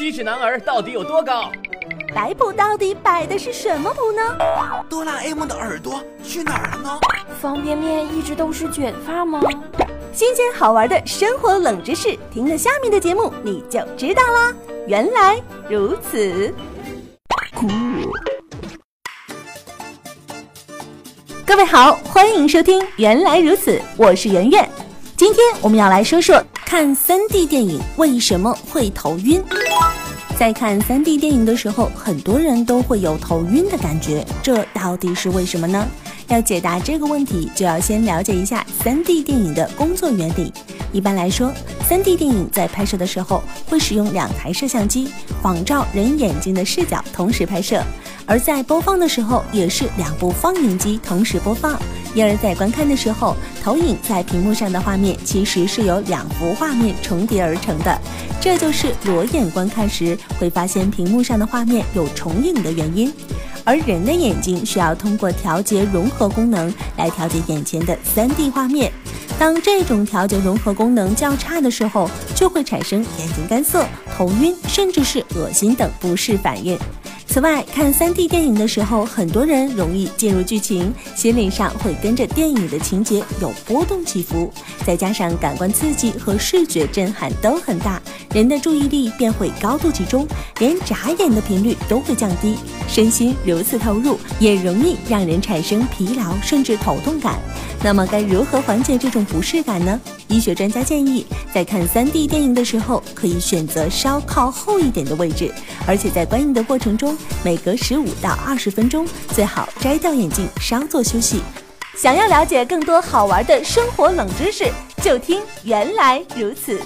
七尺男儿到底有多高？摆谱到底摆的是什么谱呢？哆啦 A 梦的耳朵去哪儿了呢？方便面一直都是卷发吗？新鲜好玩的生活冷知识，听了下面的节目你就知道啦。原来如此。各位好，欢迎收听《原来如此》，我是圆圆。今天我们要来说说看 3D 电影为什么会头晕。在看 3D 电影的时候，很多人都会有头晕的感觉，这到底是为什么呢？要解答这个问题，就要先了解一下 3D 电影的工作原理。一般来说，3D 电影在拍摄的时候会使用两台摄像机仿照人眼睛的视角同时拍摄，而在播放的时候也是两部放映机同时播放。因而，在观看的时候，投影在屏幕上的画面其实是由两幅画面重叠而成的，这就是裸眼观看时会发现屏幕上的画面有重影的原因。而人的眼睛需要通过调节融合功能来调节眼前的 3D 画面，当这种调节融合功能较差的时候，就会产生眼睛干涩、头晕，甚至是恶心等不适反应。此外，看 3D 电影的时候，很多人容易进入剧情，心理上会跟着电影的情节有波动起伏，再加上感官刺激和视觉震撼都很大，人的注意力便会高度集中，连眨眼的频率都会降低，身心如此投入，也容易让人产生疲劳甚至头痛感。那么，该如何缓解这种不适感呢？医学专家建议，在看 3D 电影的时候，可以选择稍靠后一点的位置，而且在观影的过程中，每隔十五到二十分钟，最好摘掉眼镜，稍作休息。想要了解更多好玩的生活冷知识，就听原来如此。